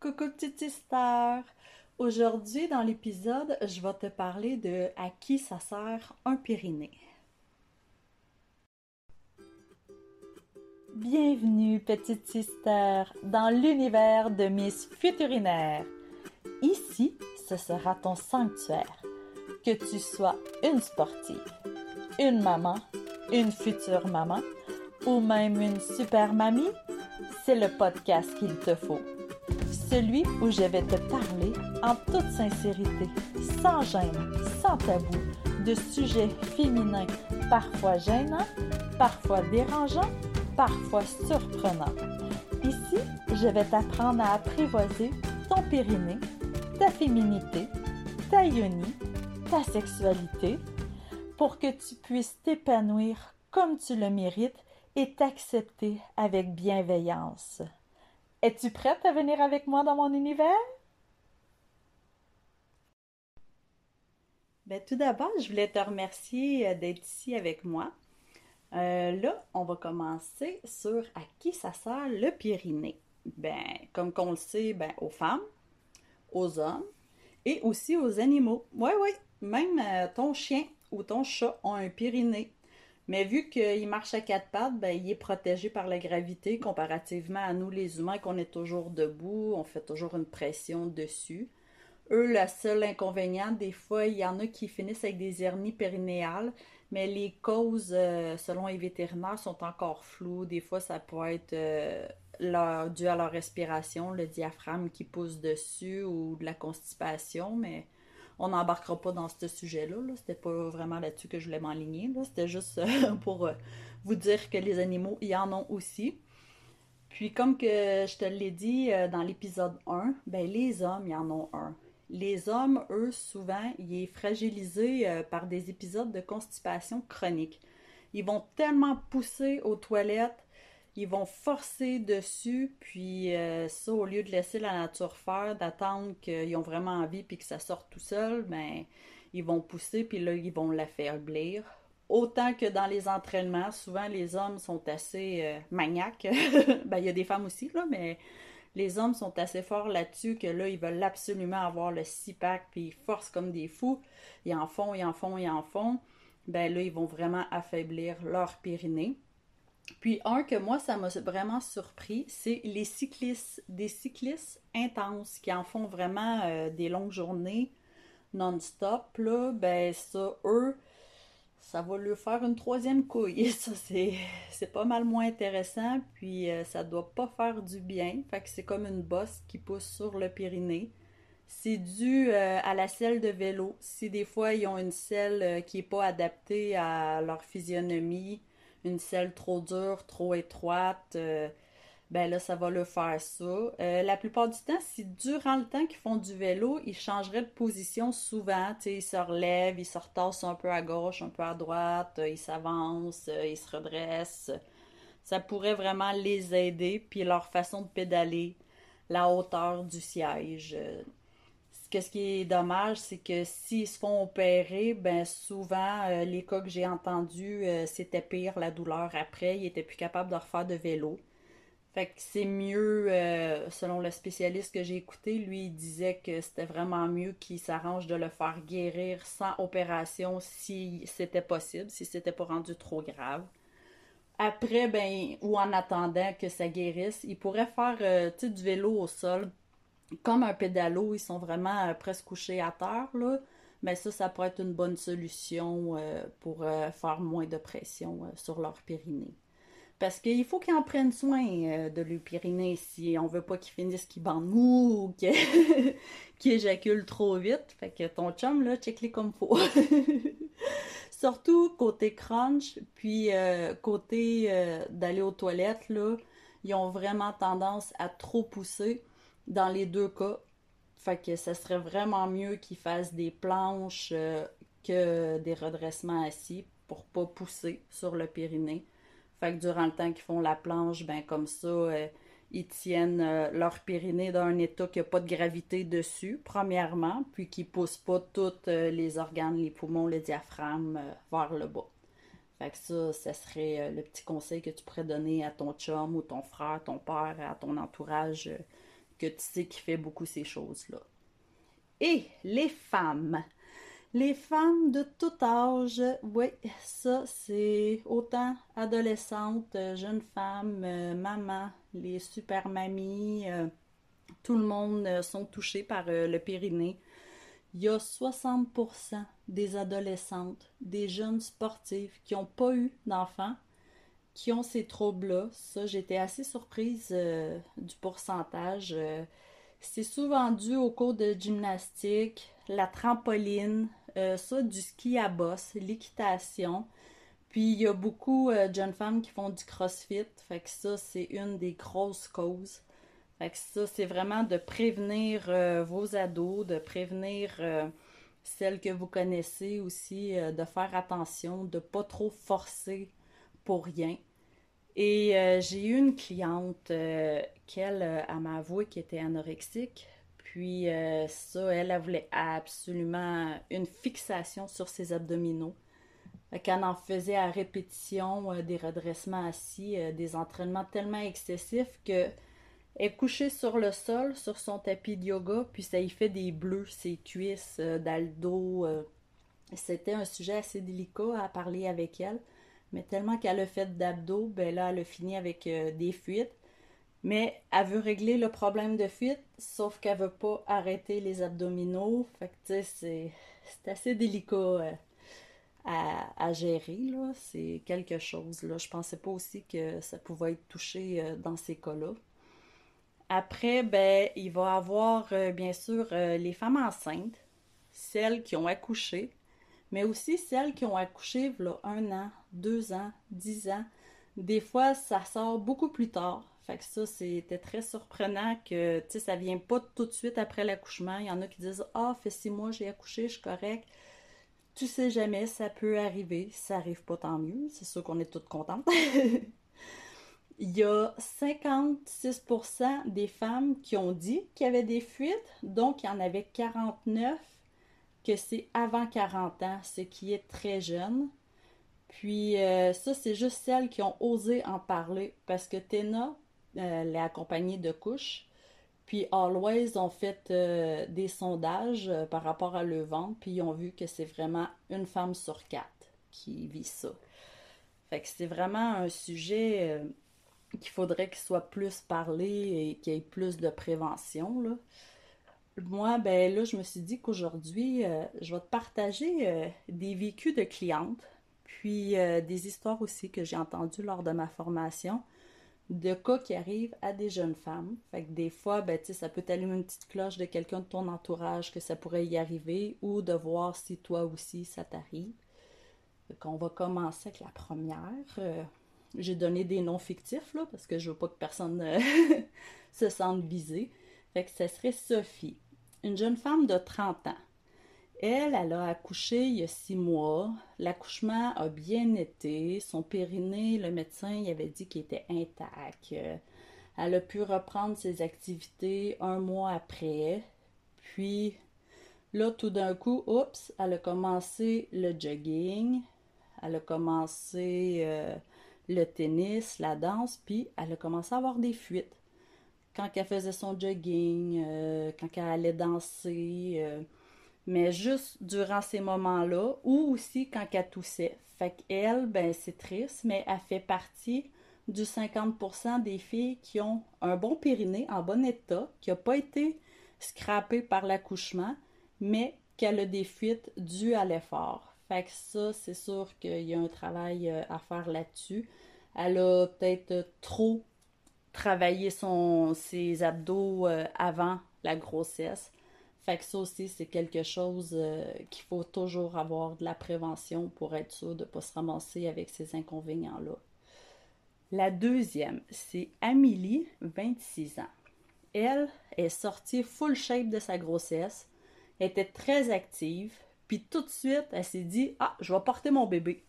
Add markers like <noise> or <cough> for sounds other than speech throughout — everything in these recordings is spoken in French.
Coucou petite star! Aujourd'hui, dans l'épisode, je vais te parler de à qui ça sert un pyrénées. Bienvenue, petite sister, dans l'univers de Miss Futurinaire. Ici, ce sera ton sanctuaire. Que tu sois une sportive, une maman, une future maman ou même une super mamie, c'est le podcast qu'il te faut. Celui où je vais te parler en toute sincérité, sans gêne, sans tabou, de sujets féminins parfois gênants, parfois dérangeants, parfois surprenants. Ici, je vais t'apprendre à apprivoiser ton périnée, ta féminité, ta yoni, ta sexualité, pour que tu puisses t'épanouir comme tu le mérites et t'accepter avec bienveillance. Es-tu prête à venir avec moi dans mon univers? Ben, tout d'abord, je voulais te remercier euh, d'être ici avec moi. Euh, là, on va commencer sur à qui ça sert le pyrénées. Ben, comme qu'on le sait, ben, aux femmes, aux hommes et aussi aux animaux. Oui, oui, même euh, ton chien ou ton chat ont un pyrénées. Mais vu qu'il marche à quatre pattes, ben, il est protégé par la gravité comparativement à nous les humains qu'on est toujours debout, on fait toujours une pression dessus. Eux, le seul inconvénient, des fois, il y en a qui finissent avec des hernies périnéales, mais les causes, euh, selon les vétérinaires, sont encore floues. Des fois, ça peut être euh, dû à leur respiration, le diaphragme qui pousse dessus ou de la constipation, mais on n'embarquera pas dans ce sujet-là. -là, C'était pas vraiment là-dessus que je voulais m'enligner. C'était juste euh, <laughs> pour euh, vous dire que les animaux y en ont aussi. Puis comme que je te l'ai dit euh, dans l'épisode 1, ben les hommes y en ont un. Les hommes, eux, souvent, ils sont fragilisés par des épisodes de constipation chronique. Ils vont tellement pousser aux toilettes ils vont forcer dessus, puis euh, ça, au lieu de laisser la nature faire, d'attendre qu'ils ont vraiment envie puis que ça sorte tout seul, ben, ils vont pousser, puis là, ils vont l'affaiblir. Autant que dans les entraînements, souvent les hommes sont assez euh, maniaques. <laughs> ben, il y a des femmes aussi, là, mais les hommes sont assez forts là-dessus que là, ils veulent absolument avoir le six-pack, puis ils forcent comme des fous. Ils en font, ils en font, ils en font. Ben là, ils vont vraiment affaiblir leur périnée. Puis un que moi, ça m'a vraiment surpris, c'est les cyclistes, des cyclistes intenses qui en font vraiment euh, des longues journées non-stop. Là, ben ça, eux, ça va leur faire une troisième couille. <laughs> Ça, c'est pas mal moins intéressant. Puis euh, ça doit pas faire du bien. Fait que c'est comme une bosse qui pousse sur le Pyrénées. C'est dû euh, à la selle de vélo. Si des fois ils ont une selle qui n'est pas adaptée à leur physionomie, une selle trop dure, trop étroite, euh, ben là, ça va le faire ça. Euh, la plupart du temps, si durant le temps qu'ils font du vélo, ils changeraient de position souvent. Ils se relèvent, ils se retassent un peu à gauche, un peu à droite, euh, ils s'avancent, ils se redressent. Ça pourrait vraiment les aider, puis leur façon de pédaler, la hauteur du siège ce qui est dommage, c'est que s'ils se font opérer, ben souvent, euh, les cas que j'ai entendus, euh, c'était pire la douleur après. Ils étaient plus capables de refaire de vélo. Fait c'est mieux, euh, selon le spécialiste que j'ai écouté, lui, il disait que c'était vraiment mieux qu'il s'arrange de le faire guérir sans opération si c'était possible, si c'était pas rendu trop grave. Après, ben, ou en attendant que ça guérisse, il pourrait faire du vélo au sol comme un pédalo, ils sont vraiment euh, presque couchés à terre, là. Mais ça, ça pourrait être une bonne solution euh, pour euh, faire moins de pression sur leur périnée. Parce qu'il faut qu'ils en prennent soin de leur périnée si on veut pas qu'ils finissent qu'ils bandent mou <laughs> ou qu'ils éjaculent trop vite. Fait que ton chum, là, check-les comme faut. <laughs> Surtout côté crunch, puis côté d'aller aux toilettes, là, ils ont vraiment tendance à trop pousser dans les deux cas. Fait ça serait vraiment mieux qu'ils fassent des planches euh, que des redressements assis pour pas pousser sur le périnée. Fait durant le temps qu'ils font la planche, ben comme ça, euh, ils tiennent euh, leur périnée dans un état qui n'a pas de gravité dessus, premièrement, puis qui poussent pas tous les organes, les poumons, le diaphragme vers le bas. Fait que ça, ça serait le petit conseil que tu pourrais donner à ton chum ou ton frère, ton père, à ton entourage que tu sais qu'il fait beaucoup ces choses-là. Et les femmes. Les femmes de tout âge, oui, ça c'est autant adolescentes, jeunes femmes, euh, mamans, les super mamies, euh, tout le monde euh, sont touchés par le périnée. Il y a 60% des adolescentes, des jeunes sportives qui n'ont pas eu d'enfants, qui ont ces troubles-là. Ça, j'étais assez surprise du pourcentage. c'est souvent dû au cours de gymnastique, la trampoline, euh, ça, du ski à bosse, l'équitation. Puis il y a beaucoup euh, de jeunes femmes qui font du crossfit. Fait que ça, c'est une des grosses causes. Fait que ça, c'est vraiment de prévenir euh, vos ados, de prévenir celles que vous connaissez aussi, de faire attention, de pas trop forcer pour rien. Et j'ai eu une cliente qu'elle, elle m'a avoué qu'elle était anorexique. Puis euh, ça, elle, voulait absolument une fixation sur ses abdominaux. Quand en faisait à répétition euh, des redressements assis, euh, des entraînements tellement excessifs que elle couchait sur le sol, sur son tapis de yoga, puis ça y fait des bleus, ses cuisses, dans le dos. C'était un sujet assez délicat à parler avec elle. Mais tellement qu'elle a fait d'abdos, ben là, elle a fini avec des fuites. Mais elle veut régler le problème de fuite, sauf qu'elle veut pas arrêter les abdominaux. Fait que, tu sais, c'est assez délicat euh, à, gérer. C'est quelque chose, là. Je pensais pas aussi que ça pouvait être touché euh, dans ces cas-là. Après, ben, il va avoir, euh, bien sûr, les femmes enceintes, celles qui ont accouché, mais aussi celles qui ont accouché, là, un an, deux ans, dix ans. Des fois, ça sort beaucoup plus tard. Fait que ça, c'était très surprenant que, tu sais, ça vient pas tout de suite après l'accouchement. Il y en a qui disent Ah, fait six mois, j'ai accouché, je suis correct. Tu sais jamais, ça peut arriver. Si ça arrive pas, tant mieux. C'est sûr qu'on est toutes contentes. <laughs> Il y a 56% des femmes qui ont dit qu'il y avait des fuites, donc il y en avait 49 que c'est avant 40 ans, ce qui est très jeune. Puis euh, ça, c'est juste celles qui ont osé en parler parce que Tena, elle est accompagnée de couches. Puis Always ont fait euh, des sondages euh, par rapport à le ventre, puis ils ont vu que c'est vraiment une femme sur quatre qui vit ça. Fait que c'est vraiment un sujet qu'il faudrait qu'il soit plus parlé et qu'il y ait plus de prévention. Là. Moi, ben là, je me suis dit qu'aujourd'hui, je vais te partager des vécus de clientes puis euh, des histoires aussi que j'ai entendues lors de ma formation de cas qui arrivent à des jeunes femmes. Fait que des fois, ben, ça peut t'allumer une petite cloche de quelqu'un de ton entourage que ça pourrait y arriver ou de voir si toi aussi ça t'arrive. On va commencer avec la première. Euh, j'ai donné des noms fictifs là, parce que je veux pas que personne euh, <laughs> se sente visé. Fait que ce serait Sophie, une jeune femme de 30 ans. Elle, elle a accouché il y a six mois. L'accouchement a bien été. Son périnée, le médecin, il avait dit qu'il était intact. Elle a pu reprendre ses activités un mois après. Puis, là, tout d'un coup, oups, elle a commencé le jogging. Elle a commencé euh, le tennis, la danse, puis elle a commencé à avoir des fuites. Quand elle faisait son jogging, euh, quand elle allait danser. Euh, mais juste durant ces moments-là, ou aussi quand elle toussait. Fait qu'elle, ben c'est triste, mais elle fait partie du 50% des filles qui ont un bon périnée en bon état, qui n'a pas été scrappé par l'accouchement, mais qu'elle a des fuites dues à l'effort. Fait que ça, c'est sûr qu'il y a un travail euh, à faire là-dessus. Elle a peut-être trop travaillé son, ses abdos euh, avant la grossesse. Fait que ça aussi, c'est quelque chose euh, qu'il faut toujours avoir de la prévention pour être sûr de ne pas se ramasser avec ces inconvénients-là. La deuxième, c'est Amélie, 26 ans. Elle est sortie full shape de sa grossesse, était très active, puis tout de suite, elle s'est dit Ah, je vais porter mon bébé.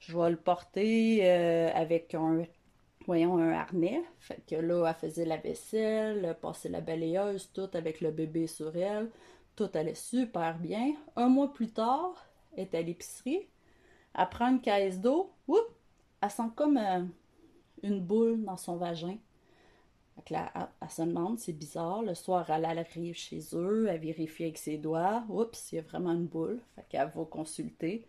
Je vais le porter euh, avec un voyons, un harnais. Fait que là, elle faisait la vaisselle, passait la balayeuse, tout avec le bébé sur elle. Tout allait super bien. Un mois plus tard, elle est à l'épicerie. Elle prend une caisse d'eau. Oups! Elle sent comme euh, une boule dans son vagin. là, elle, se demande, c'est bizarre. Le soir, elle arrive chez eux, elle vérifie avec ses doigts. Oups, il y a vraiment une boule. Fait qu'elle va consulter.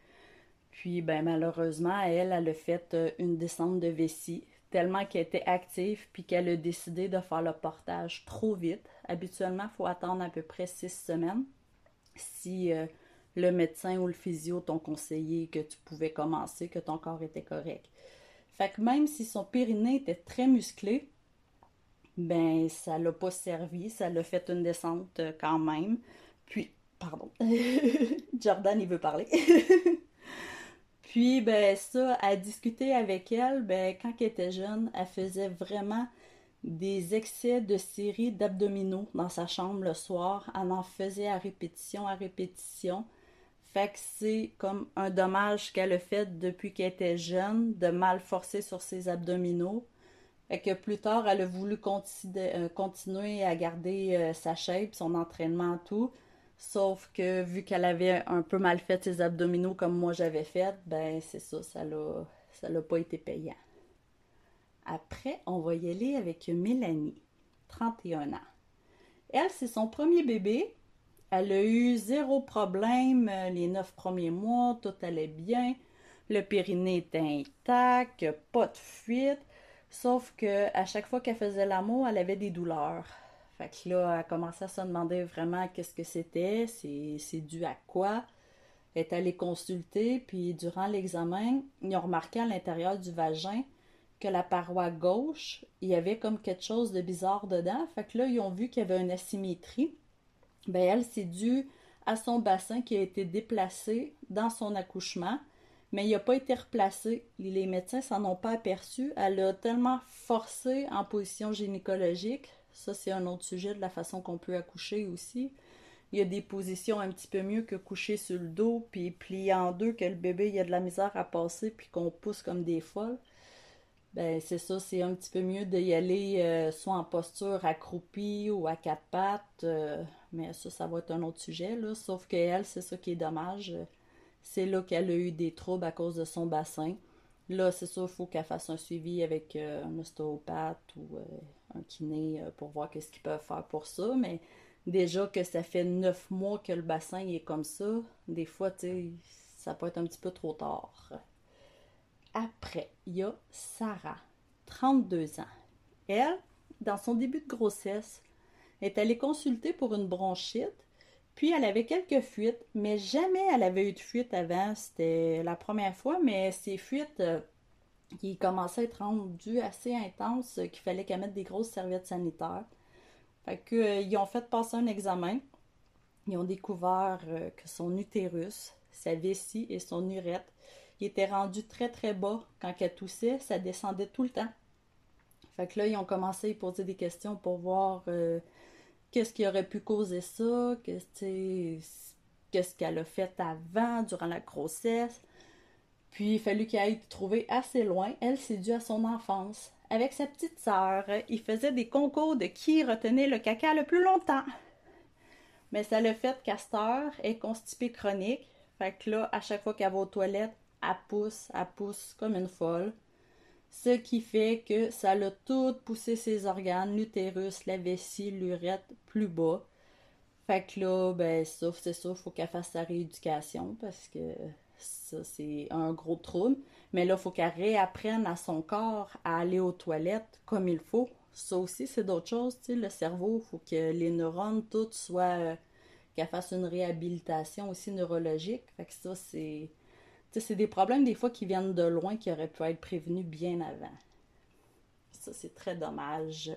Puis, ben, malheureusement, elle, elle a fait euh, une descente de vessie tellement qu'elle était active puis qu'elle a décidé de faire le portage trop vite. Habituellement, il faut attendre à peu près six semaines si euh, le médecin ou le physio t'ont conseillé que tu pouvais commencer, que ton corps était correct. Fait que même si son périnée était très musclé, ben ça l'a pas servi, ça l'a fait une descente euh, quand même. Puis, pardon, <laughs> Jordan il veut parler. <laughs> Puis, ben ça, à discuter avec elle, ben quand elle était jeune, elle faisait vraiment des excès de séries d'abdominaux dans sa chambre le soir. Elle en faisait à répétition, à répétition. Fait que c'est comme un dommage qu'elle a fait depuis qu'elle était jeune, de mal forcer sur ses abdominaux. Fait que plus tard, elle a voulu euh, continuer à garder euh, sa shape, son entraînement, tout. Sauf que vu qu'elle avait un peu mal fait ses abdominaux comme moi j'avais fait, ben c'est ça, ça l'a, ça l'a pas été payant. Après, on va y aller avec Mélanie, 31 ans. Elle, c'est son premier bébé. Elle a eu zéro problème euh, les neuf premiers mois, tout allait bien. Le périnée était intact, pas de fuite. Sauf que à chaque fois qu'elle faisait l'amour, elle avait des douleurs. Fait que là, elle commençait à se demander vraiment qu'est-ce que c'était, c'est dû à quoi. Elle est allée consulter, puis durant l'examen, ils ont remarqué à l'intérieur du vagin que la paroi gauche, il y avait comme quelque chose de bizarre dedans. Fait que là, ils ont vu qu'il y avait une asymétrie. Ben, elle, c'est dû à son bassin qui a été déplacé dans son accouchement, mais il n'a pas été replacé. Les médecins s'en ont pas aperçu. Elle a tellement forcé en position gynécologique. Ça, c'est un autre sujet de la façon qu'on peut accoucher aussi. Il y a des positions un petit peu mieux que coucher sur le dos, puis plier en deux, que le bébé il a de la misère à passer, puis qu'on pousse comme des folles ben c'est ça, c'est un petit peu mieux d'y aller euh, soit en posture accroupie ou à quatre pattes, euh, mais ça, ça va être un autre sujet, là. Sauf qu'elle, c'est ça qui est dommage. C'est là qu'elle a eu des troubles à cause de son bassin. Là, c'est sûr, il faut qu'elle fasse un suivi avec euh, un ostéopathe ou kiné pour voir qu'est-ce qu'ils peuvent faire pour ça. Mais déjà que ça fait neuf mois que le bassin est comme ça, des fois, tu sais, ça peut être un petit peu trop tard. Après, il y a Sarah, 32 ans. Elle, dans son début de grossesse, est allée consulter pour une bronchite, puis elle avait quelques fuites, mais jamais elle avait eu de fuite avant. C'était la première fois, mais ces fuites euh, qui commençaient à être rendues assez intenses, qu'il fallait qu'elle mette des grosses serviettes sanitaires. Fait euh, ils ont fait passer un examen. Ils ont découvert euh, que son utérus, sa vessie et son urètre il était rendu très très bas. Quand elle toussait, ça descendait tout le temps. Fait que là, ils ont commencé à poser des questions pour voir euh, qu'est-ce qui aurait pu causer ça, qu'est-ce qu'elle a fait avant, durant la grossesse. Puis il fallu qu'elle aille trouver assez loin. Elle, c'est dû à son enfance. Avec sa petite sœur, il faisait des concours de qui retenait le caca le plus longtemps. Mais ça le fait Castor est constipée chronique. Fait que là, à chaque fois qu'elle va aux toilettes, elle pousse, elle pousse comme une folle. Ce qui fait que ça l'a tout poussé ses organes, l'utérus, la vessie, l'urètre plus bas. Fait que là, ben, sauf c'est il faut qu'elle fasse sa rééducation parce que ça, c'est un gros trouble. Mais là, il faut qu'elle réapprenne à son corps à aller aux toilettes comme il faut. Ça aussi, c'est d'autres choses, tu sais, le cerveau, il faut que les neurones, toutes soient. Euh, qu'elle fasse une réhabilitation aussi neurologique. Fait que ça, c'est c'est des problèmes des fois qui viennent de loin qui auraient pu être prévenus bien avant. Ça, c'est très dommage.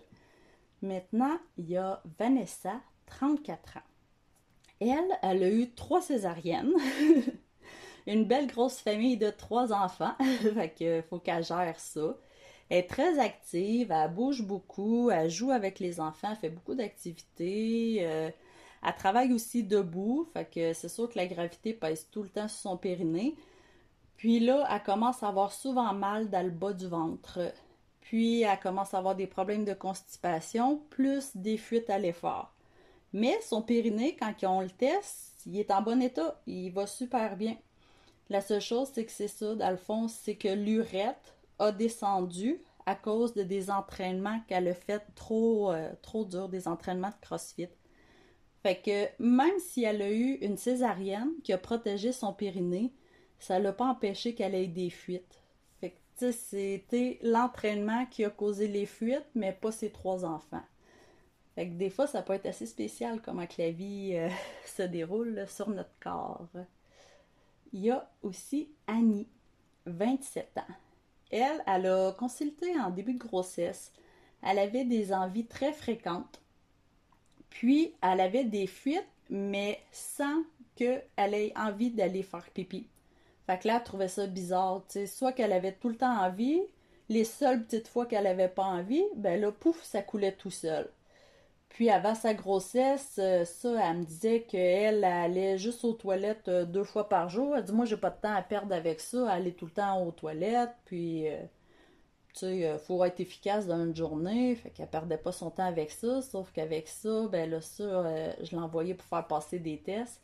Maintenant, il y a Vanessa, 34 ans. Elle, elle a eu trois césariennes. <laughs> Une belle grosse famille de trois enfants. <laughs> fait que faut qu'elle gère ça. Elle est très active, elle bouge beaucoup, elle joue avec les enfants, elle fait beaucoup d'activités. Euh, elle travaille aussi debout, fait que c'est sûr que la gravité pèse tout le temps sur son périnée. Puis là, elle commence à avoir souvent mal dans le bas du ventre. Puis elle commence à avoir des problèmes de constipation, plus des fuites à l'effort. Mais son périnée, quand on le teste, il est en bon état, il va super bien. La seule chose, c'est que c'est ça, dans le fond, c'est que l'urètre a descendu à cause de des entraînements qu'elle a fait trop, euh, trop durs, des entraînements de CrossFit. Fait que même si elle a eu une césarienne qui a protégé son périnée, ça l'a pas empêché qu'elle ait des fuites. Fait que c'était l'entraînement qui a causé les fuites, mais pas ses trois enfants. Fait que des fois, ça peut être assez spécial comment la vie euh, <laughs> se déroule sur notre corps. Il y a aussi Annie, 27 ans. Elle, elle a consulté en début de grossesse. Elle avait des envies très fréquentes. Puis, elle avait des fuites, mais sans qu'elle ait envie d'aller faire pipi. Fait que là, trouvait ça bizarre. Soit qu'elle avait tout le temps envie, les seules petites fois qu'elle avait pas envie, ben là, pouf, ça coulait tout seul. Puis avant sa grossesse, euh, ça, elle me disait qu'elle allait juste aux toilettes euh, deux fois par jour. Elle dit Moi, j'ai pas de temps à perdre avec ça, aller tout le temps aux toilettes. Puis, euh, tu sais, il faut être efficace dans une journée. Fait qu'elle perdait pas son temps avec ça. Sauf qu'avec ça, ben là, ça, je l'envoyais pour faire passer des tests.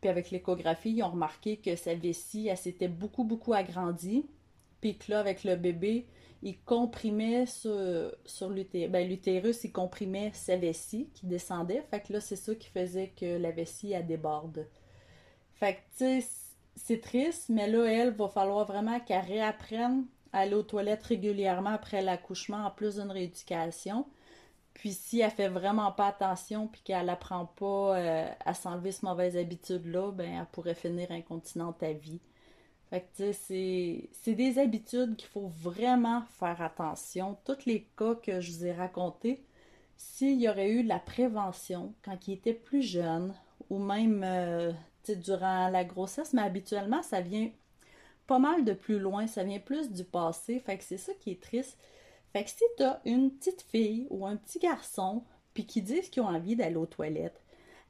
Puis avec l'échographie, ils ont remarqué que sa vessie, elle s'était beaucoup, beaucoup agrandie. Puis que là, avec le bébé, il comprimait sur. Ben, l'utérus, il comprimait sa vessie qui descendait. Fait que là, c'est ça qui faisait que la vessie, déborde. Fait que, c'est triste, mais là, elle, va falloir vraiment qu'elle réapprenne à aller aux toilettes régulièrement après l'accouchement, en plus d'une rééducation. Puis si elle fait vraiment pas attention puis qu'elle apprend pas euh, à s'enlever cette mauvaise habitude-là, ben elle pourrait finir incontinente à vie. Fait que, c'est des habitudes qu'il faut vraiment faire attention. Tous les cas que je vous ai racontés, s'il y aurait eu de la prévention quand il était plus jeune, ou même euh, durant la grossesse, mais habituellement, ça vient pas mal de plus loin, ça vient plus du passé. Fait que c'est ça qui est triste. Fait que si t'as une petite fille ou un petit garçon, puis qui disent qu'ils ont envie d'aller aux toilettes,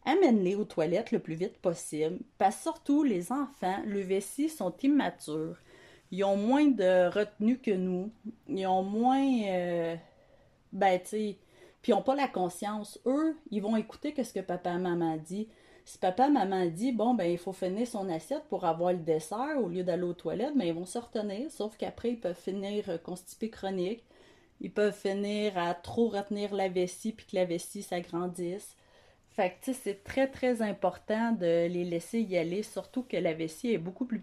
Amène-les aux toilettes le plus vite possible, parce surtout les enfants, le vessie sont immatures. Ils ont moins de retenue que nous. Ils ont moins. Euh, ben, tu sais. Puis ils n'ont pas la conscience. Eux, ils vont écouter ce que papa et maman dit. Si papa maman dit, bon, ben, il faut finir son assiette pour avoir le dessert au lieu d'aller aux toilettes, ben, ils vont se retenir. Sauf qu'après, ils peuvent finir constipés chroniques. Ils peuvent finir à trop retenir la vessie puis que la vessie s'agrandisse. Fait que, c'est très, très important de les laisser y aller, surtout que la vessie est beaucoup plus,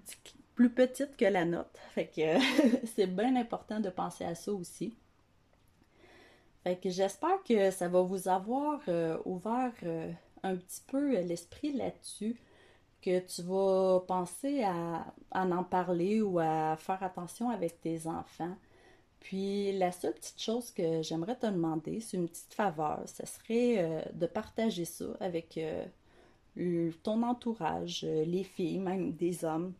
petite que la nôtre. Fait que <laughs> c'est bien important de penser à ça aussi. Fait que j'espère que ça va vous avoir euh, ouvert euh, un petit peu l'esprit là-dessus, que tu vas penser à, à, en parler ou à faire attention avec tes enfants. Puis la seule petite chose que j'aimerais te demander, c'est une petite faveur, ce serait euh, de partager ça avec euh, ton entourage, euh, les filles, même des hommes,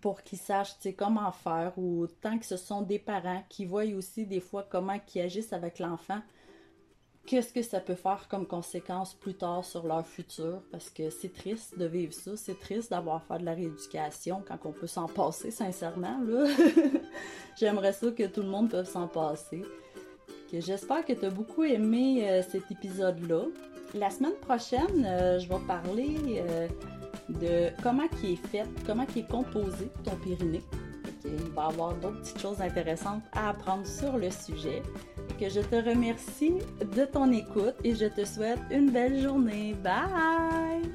pour qu'ils sachent comment faire ou tant que ce sont des parents qui voient aussi des fois comment ils agissent avec l'enfant, qu'est-ce que ça peut faire comme conséquence plus tard sur leur futur? Parce que c'est triste de vivre ça, c'est triste d'avoir à faire de la rééducation quand on peut s'en passer sincèrement. <laughs> J'aimerais ça que tout le monde puisse s'en passer. J'espère que tu as beaucoup aimé euh, cet épisode là. La semaine prochaine, euh, je vais parler euh, de comment qui est fait, comment qui est composé ton périnée. Il va y avoir d'autres petites choses intéressantes à apprendre sur le sujet que je te remercie de ton écoute et je te souhaite une belle journée. Bye!